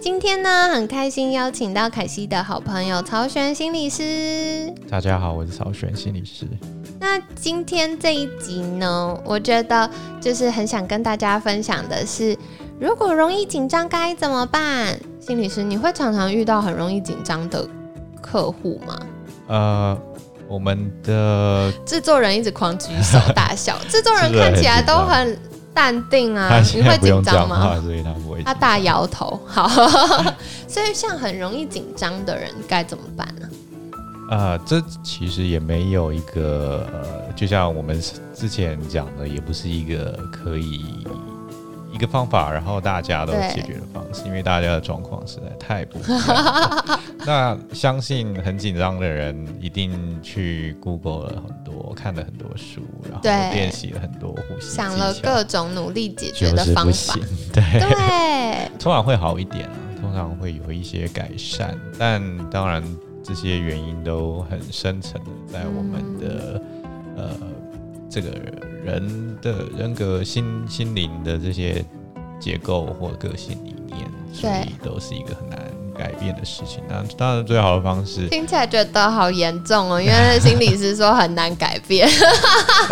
今天呢，很开心邀请到凯西的好朋友曹璇心理师。大家好，我是曹璇心理师。那今天这一集呢，我觉得就是很想跟大家分享的是，如果容易紧张该怎么办？心理师，你会常常遇到很容易紧张的客户吗？呃，我们的制作人一直狂举手大笑，制作人看起来都很。淡定啊，你会紧张吗？所以他不会。他大摇头。好，所以像很容易紧张的人该怎么办呢？呃，这其实也没有一个呃，就像我们之前讲的，也不是一个可以。一个方法，然后大家都解决的方式，因为大家的状况实在太不一样。那相信很紧张的人一定去 Google 了很多，看了很多书，然后练习了很多呼吸，想了各种努力解决的方法。对。对，通常会好一点啊，通常会有一些改善，但当然这些原因都很深层的在我们的呃这个。人的人格、心心灵的这些结构或个性里面，所以都是一个很难改变的事情。那当然，最好的方式听起来觉得好严重哦，因为心理师说很难改变。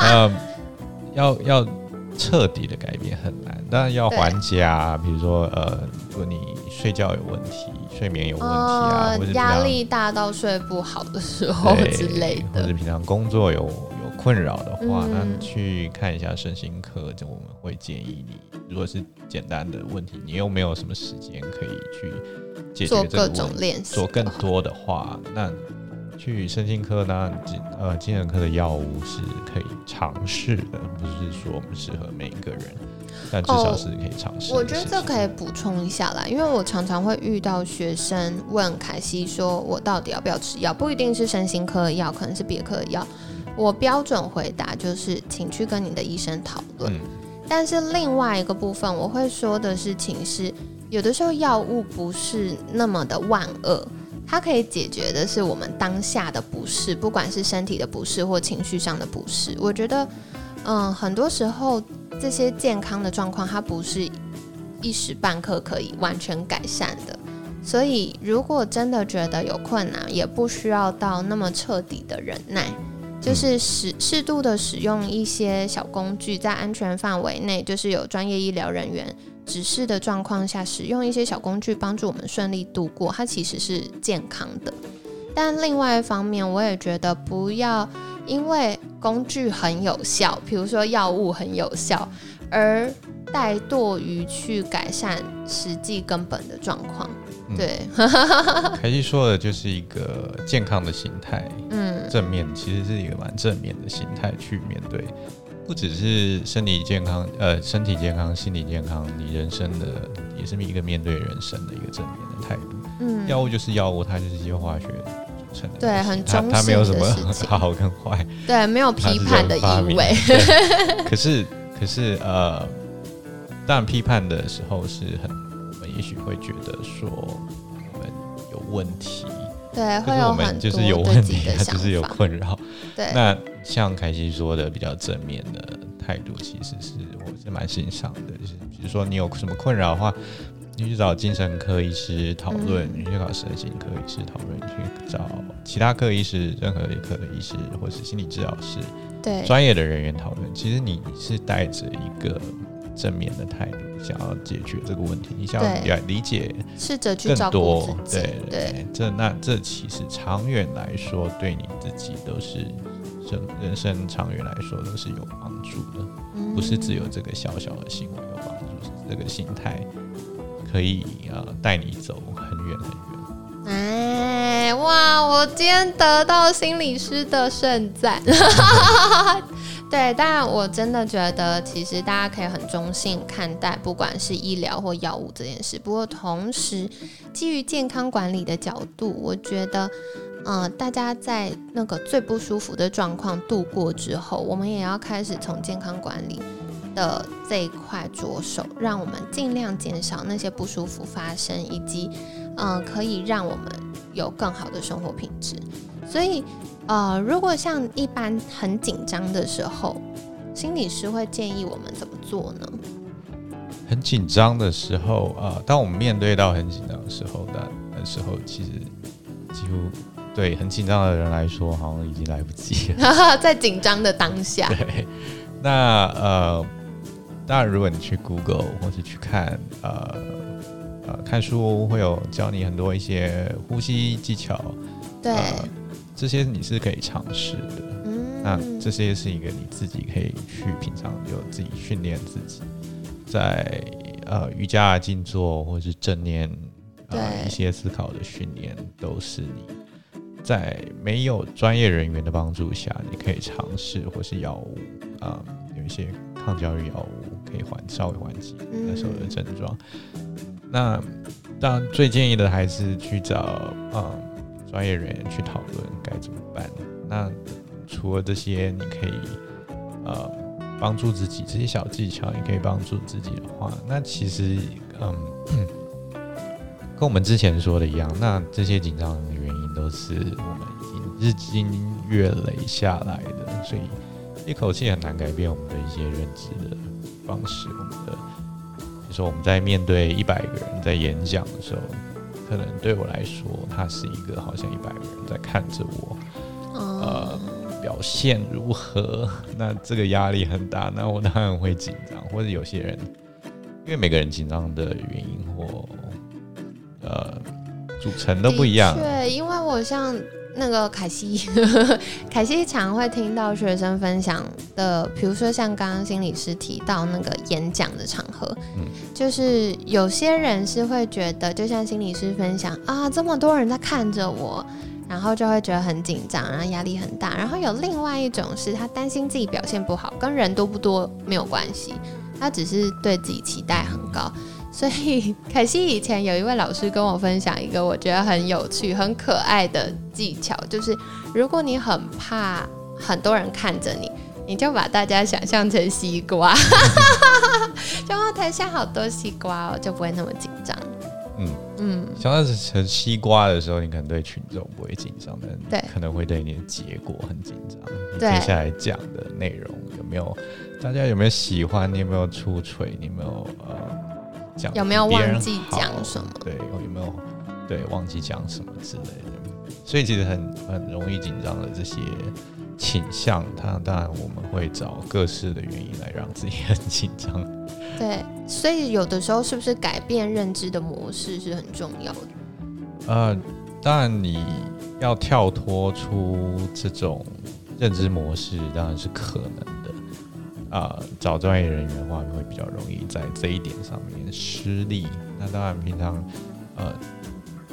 呃，要要彻底的改变很难，当然要缓解啊。比如说，呃，如果你睡觉有问题、睡眠有问题啊，或者压力大到睡不好的时候之类的，或者平常工作有。困扰的话，那去看一下身心科，就我们会建议你，如果是简单的问题，你又没有什么时间可以去解决这个问题，做更多的话，那去身心科呢，精呃精神科的药物是可以尝试的，不是说我们适合每一个人，但至少是可以尝试。我觉得这可以补充一下啦，因为我常常会遇到学生问凯西说，我到底要不要吃药？不一定是身心科的药，可能是别科的药。我标准回答就是，请去跟你的医生讨论。但是另外一个部分，我会说的事情是，有的时候药物不是那么的万恶，它可以解决的是我们当下的不适，不管是身体的不适或情绪上的不适。我觉得，嗯，很多时候这些健康的状况，它不是一时半刻可以完全改善的。所以，如果真的觉得有困难，也不需要到那么彻底的忍耐。就是适适度的使用一些小工具，在安全范围内，就是有专业医疗人员指示的状况下，使用一些小工具帮助我们顺利度过，它其实是健康的。但另外一方面，我也觉得不要因为工具很有效，比如说药物很有效，而怠惰于去改善实际根本的状况。对，凯西说的就是一个健康的心态，嗯，正面其实是一个蛮正面的心态去面对，不只是身体健康，呃，身体健康、心理健康，你人生的也是一个面对人生的一个正面的态度。嗯，药物就是药物，它就是一些化学组成的，对，很中它没有什么 好跟坏，对，没有批判的意味。可是，可是，呃，当然批判的时候是很。也许会觉得说我们有问题，对，会有们就是有问题，他就是有困扰。对，那像凯西说的比较正面的态度，其实是我是蛮欣赏的。就是比如说你有什么困扰的话，你去找精神科医师讨论，你去找神经科医师讨论，去找其他科医师、任何一科的医师，或是心理治疗师，对专业的人员讨论。其实你是带着一个。正面的态度，想要解决这个问题，你想要理解，试着去更多，对对，这那这其实长远来说，对你自己都是生人生长远来说都是有帮助的，不是只有这个小小的行为有帮助，是这个心态可以啊带你走很远很远。哎哇，我今天得到心理师的盛赞。对，当然我真的觉得，其实大家可以很中性看待，不管是医疗或药物这件事。不过同时，基于健康管理的角度，我觉得，嗯，大家在那个最不舒服的状况度过之后，我们也要开始从健康管理的这一块着手，让我们尽量减少那些不舒服发生，以及，嗯，可以让我们有更好的生活品质。所以。呃，如果像一般很紧张的时候，心理师会建议我们怎么做呢？很紧张的时候啊，当我们面对到很紧张的时候的那时候，其实几乎对很紧张的人来说，好像已经来不及了。在紧张的当下，对，那呃，当然，如果你去 Google 或者去看呃呃看书，会有教你很多一些呼吸技巧，对。这些你是可以尝试的，那这些是一个你自己可以去平常有自己训练自己，在呃瑜伽静坐或是正念呃一些思考的训练，都是你在没有专业人员的帮助下，你可以尝试或是药物啊有一些抗焦虑药物可以缓稍微缓解那时候的症状。那当然最建议的还是去找嗯。专业人员去讨论该怎么办。那除了这些，你可以呃帮助自己这些小技巧，也可以帮助自己的话，那其实嗯，跟我们之前说的一样，那这些紧张的原因都是我们已经日积月累下来的，所以一口气很难改变我们的一些认知的方式。我们的，比如说我们在面对一百个人在演讲的时候。可能对我来说，他是一个好像一百个人在看着我，呃，表现如何？那这个压力很大，那我当然会紧张。或者有些人，因为每个人紧张的原因或呃组成都不一样。对，因为我像。那个凯西，凯西常会听到学生分享的，比如说像刚刚心理师提到那个演讲的场合，嗯，就是有些人是会觉得，就像心理师分享啊，这么多人在看着我，然后就会觉得很紧张，然后压力很大。然后有另外一种是他担心自己表现不好，跟人多不多没有关系，他只是对自己期待很高。所以，凯西以前有一位老师跟我分享一个我觉得很有趣、很可爱的技巧，就是如果你很怕很多人看着你，你就把大家想象成西瓜，就台下好多西瓜哦，就不会那么紧张。嗯嗯，想象成西瓜的时候，你可能对群众不会紧张，但可能会对你的结果很紧张。接下来讲的内容有没有？大家有没有喜欢？你有没有出锤？你有没有呃讲？有没有忘记讲什么？对，有没有对忘记讲什么之类的？所以其实很很容易紧张的这些倾向，他当然我们会找各式的原因来让自己很紧张。对，所以有的时候是不是改变认知的模式是很重要的？呃，当然你要跳脱出这种认知模式，当然是可能的。啊，找专业人员的话会比较容易在这一点上面失利。那当然，平常呃，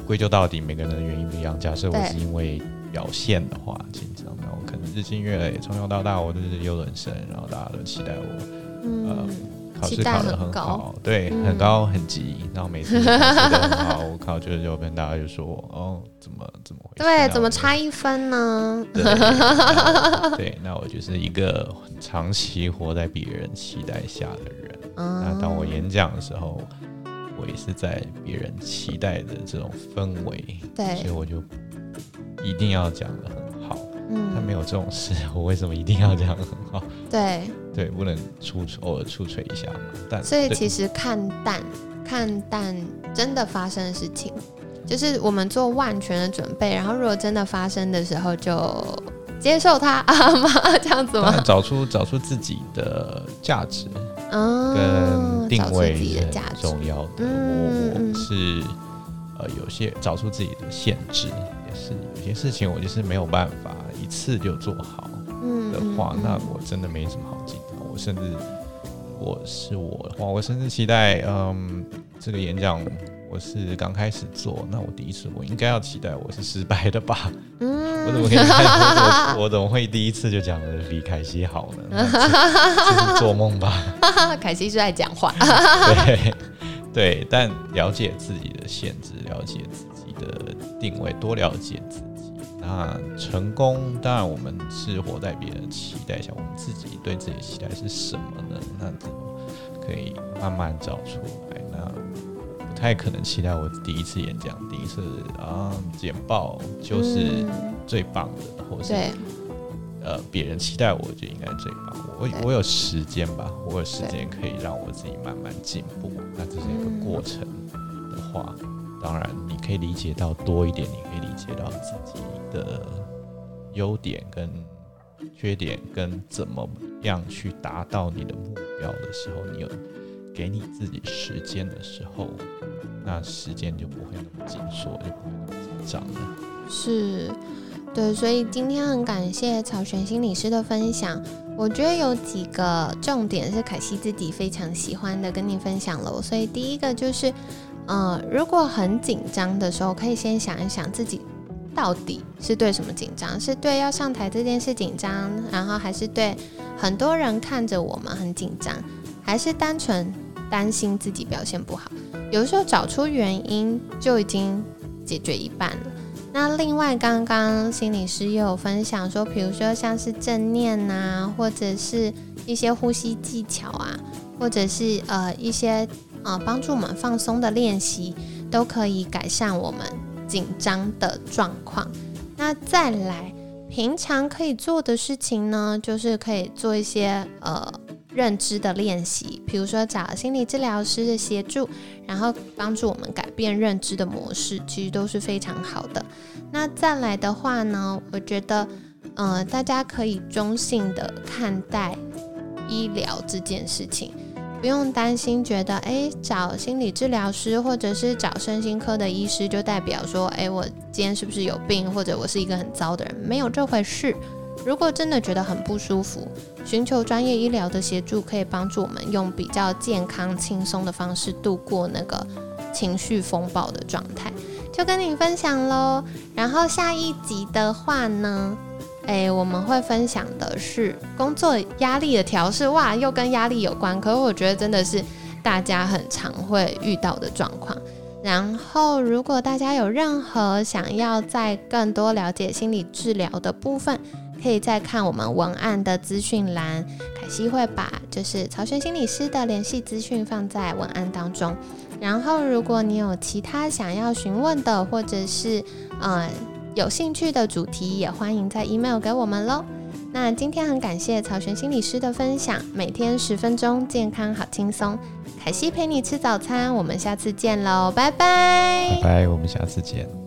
归咎到底，每个人的原因不一样。假设我是因为表现的话紧张，那我可能日积月累，从小到大我都是优等生，然后大家都期待我，呃，考试考得很好，对，很高很急，然后每次考试都很好，我考九十九分，大家就说哦，怎么怎么回事？对，怎么差一分呢？对，那我就是一个长期活在别人期待下的人。那当我演讲的时候，我也是在别人期待的这种氛围，对，所以我就一定要讲的很好。嗯，他没有这种事，我为什么一定要这样很好？对，对，不能出偶尔出锤一下嘛。但所以其实看淡，看淡真的发生的事情。就是我们做万全的准备，然后如果真的发生的时候，就接受它啊吗？这样子吗？找出找出自己的价值，跟定位是很重要的。我我是呃有些找出自己的限制，也是有些事情我就是没有办法一次就做好的话，那我真的没什么好紧张。我甚至我是我的话，我甚至期待嗯这个演讲。我是刚开始做，那我第一次，我应该要期待我是失败的吧？嗯，我怎么可以？我我怎么会第一次就讲的比凯西好呢？这是做梦吧？凯西是在讲话。对对，但了解自己的限制，了解自己的定位，多了解自己。那成功，当然我们是活在别人期待下，我们自己对自己的期待是什么呢？那怎么可以慢慢找出来？那。不太可能期待我第一次演讲、第一次啊简报就是最棒的，或是呃别人期待我就应该最棒。我我有时间吧，我有时间可以让我自己慢慢进步。那这是一个过程的话，当然你可以理解到多一点，你可以理解到自己的优点跟缺点，跟怎么样去达到你的目标的时候，你有。给你自己时间的时候，那时间就不会那么紧缩，就不会那么紧张了。是，对，所以今天很感谢草玄心理师的分享。我觉得有几个重点是凯西自己非常喜欢的，跟你分享了。所以第一个就是，呃，如果很紧张的时候，可以先想一想自己到底是对什么紧张，是对要上台这件事紧张，然后还是对很多人看着我们很紧张，还是单纯。担心自己表现不好，有时候找出原因就已经解决一半了。那另外，刚刚心理师也有分享说，比如说像是正念呐，或者是一些呼吸技巧啊，或者是呃一些呃帮助我们放松的练习，都可以改善我们紧张的状况。那再来，平常可以做的事情呢，就是可以做一些呃。认知的练习，比如说找心理治疗师的协助，然后帮助我们改变认知的模式，其实都是非常好的。那再来的话呢，我觉得，呃，大家可以中性的看待医疗这件事情，不用担心，觉得哎，找心理治疗师或者是找身心科的医师，就代表说，哎，我今天是不是有病，或者我是一个很糟的人？没有这回事。如果真的觉得很不舒服，寻求专业医疗的协助，可以帮助我们用比较健康、轻松的方式度过那个情绪风暴的状态。就跟你分享喽。然后下一集的话呢，诶，我们会分享的是工作压力的调试。哇，又跟压力有关，可是我觉得真的是大家很常会遇到的状况。然后，如果大家有任何想要再更多了解心理治疗的部分，可以再看我们文案的资讯栏，凯西会把就是曹轩心理师的联系资讯放在文案当中。然后，如果你有其他想要询问的，或者是呃有兴趣的主题，也欢迎在 email 给我们喽。那今天很感谢曹璇心理师的分享，每天十分钟，健康好轻松。凯西陪你吃早餐，我们下次见喽，拜拜。拜拜，我们下次见。